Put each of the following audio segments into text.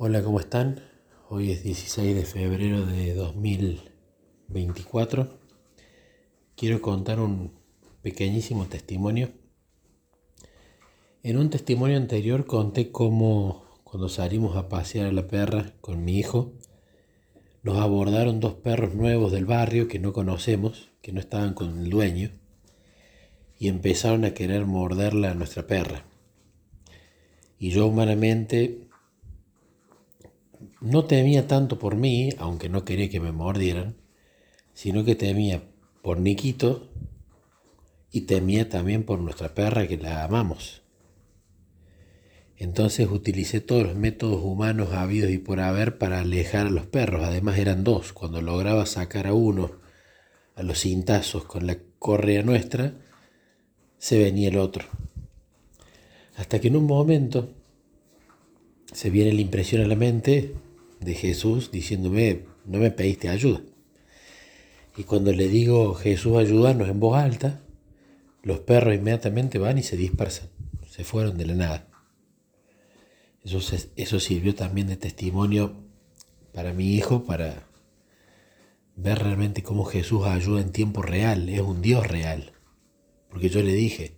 Hola, ¿cómo están? Hoy es 16 de febrero de 2024. Quiero contar un pequeñísimo testimonio. En un testimonio anterior conté cómo cuando salimos a pasear a la perra con mi hijo, nos abordaron dos perros nuevos del barrio que no conocemos, que no estaban con el dueño, y empezaron a querer morderla a nuestra perra. Y yo humanamente no temía tanto por mí, aunque no quería que me mordieran, sino que temía por Niquito y temía también por nuestra perra que la amamos. Entonces utilicé todos los métodos humanos habidos y por haber para alejar a los perros. Además eran dos. Cuando lograba sacar a uno a los cintazos con la correa nuestra, se venía el otro. Hasta que en un momento se viene la impresión a la mente de Jesús diciéndome, no me pediste ayuda. Y cuando le digo, Jesús, ayúdanos en voz alta, los perros inmediatamente van y se dispersan, se fueron de la nada. Eso, eso sirvió también de testimonio para mi hijo, para ver realmente cómo Jesús ayuda en tiempo real, es un Dios real. Porque yo le dije,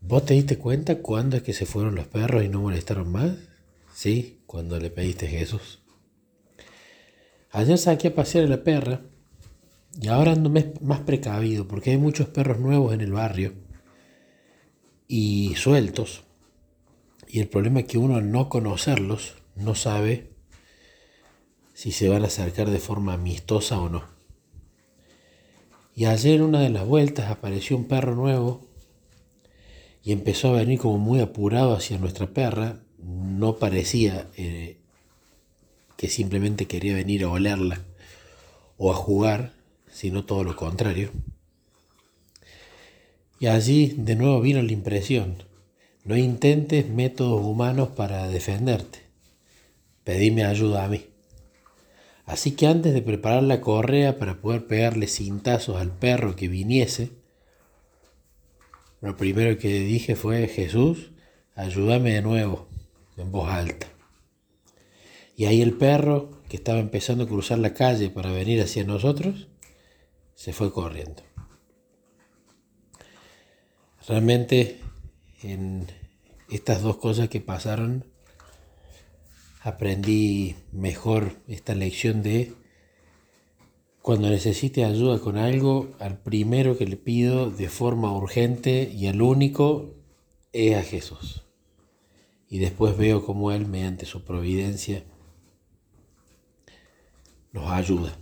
¿vos te diste cuenta cuándo es que se fueron los perros y no molestaron más? Sí, cuando le pediste a Jesús. Ayer saqué a pasear a la perra y ahora ando más precavido porque hay muchos perros nuevos en el barrio y sueltos. Y el problema es que uno al no conocerlos no sabe si se van a acercar de forma amistosa o no. Y ayer en una de las vueltas apareció un perro nuevo y empezó a venir como muy apurado hacia nuestra perra no parecía eh, que simplemente quería venir a olerla o a jugar, sino todo lo contrario. Y allí de nuevo vino la impresión, no intentes métodos humanos para defenderte, pedime ayuda a mí. Así que antes de preparar la correa para poder pegarle cintazos al perro que viniese, lo primero que dije fue, Jesús, ayúdame de nuevo en voz alta. Y ahí el perro, que estaba empezando a cruzar la calle para venir hacia nosotros, se fue corriendo. Realmente en estas dos cosas que pasaron, aprendí mejor esta lección de cuando necesite ayuda con algo, al primero que le pido de forma urgente y al único es a Jesús y después veo cómo Él, mediante su providencia, nos ayuda.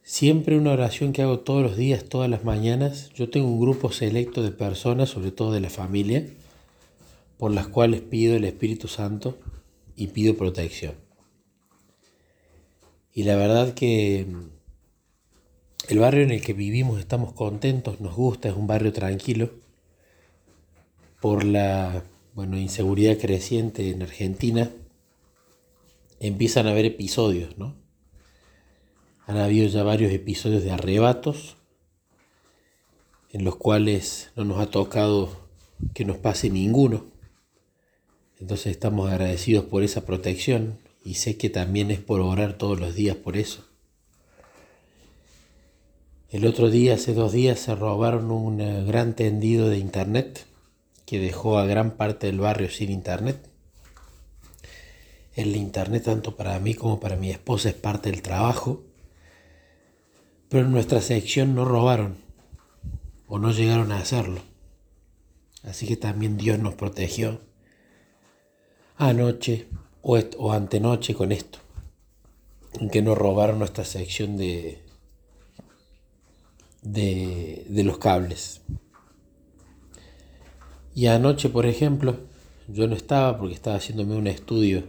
Siempre una oración que hago todos los días, todas las mañanas, yo tengo un grupo selecto de personas, sobre todo de la familia, por las cuales pido el Espíritu Santo y pido protección. Y la verdad que el barrio en el que vivimos estamos contentos, nos gusta, es un barrio tranquilo por la bueno, inseguridad creciente en Argentina, empiezan a haber episodios, ¿no? Han habido ya varios episodios de arrebatos en los cuales no nos ha tocado que nos pase ninguno. Entonces estamos agradecidos por esa protección y sé que también es por orar todos los días por eso. El otro día, hace dos días, se robaron un gran tendido de internet que dejó a gran parte del barrio sin internet. El internet tanto para mí como para mi esposa es parte del trabajo, pero en nuestra sección no robaron o no llegaron a hacerlo. Así que también Dios nos protegió anoche o, o antenoche con esto, en que no robaron nuestra sección de, de, de los cables. Y anoche, por ejemplo, yo no estaba porque estaba haciéndome un estudio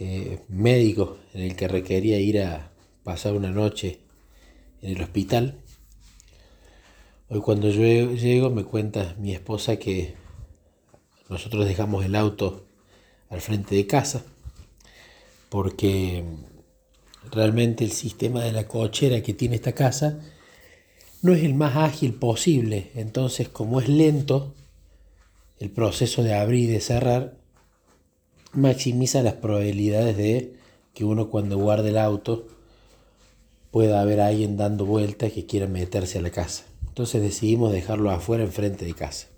eh, médico en el que requería ir a pasar una noche en el hospital. Hoy cuando yo llego me cuenta mi esposa que nosotros dejamos el auto al frente de casa porque realmente el sistema de la cochera que tiene esta casa no es el más ágil posible. Entonces como es lento, el proceso de abrir y de cerrar, maximiza las probabilidades de que uno cuando guarde el auto pueda haber alguien dando vueltas que quiera meterse a la casa. Entonces decidimos dejarlo afuera enfrente de casa.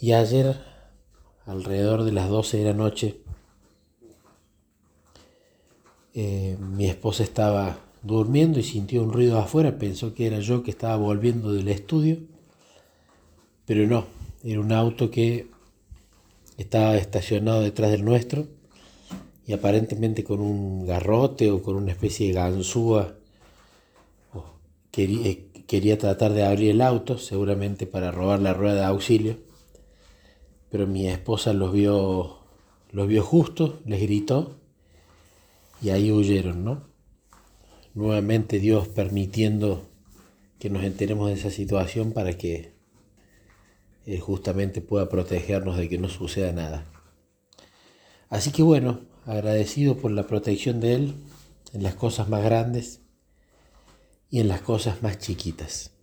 Y ayer, alrededor de las 12 de la noche, eh, mi esposa estaba durmiendo y sintió un ruido afuera, pensó que era yo que estaba volviendo del estudio, pero no, era un auto que estaba estacionado detrás del nuestro y aparentemente con un garrote o con una especie de ganzúa quería, eh, quería tratar de abrir el auto, seguramente para robar la rueda de auxilio, pero mi esposa los vio, los vio justo, les gritó y ahí huyeron, ¿no? Nuevamente Dios permitiendo que nos enteremos de esa situación para que Él justamente pueda protegernos de que no suceda nada. Así que bueno, agradecido por la protección de Él en las cosas más grandes y en las cosas más chiquitas.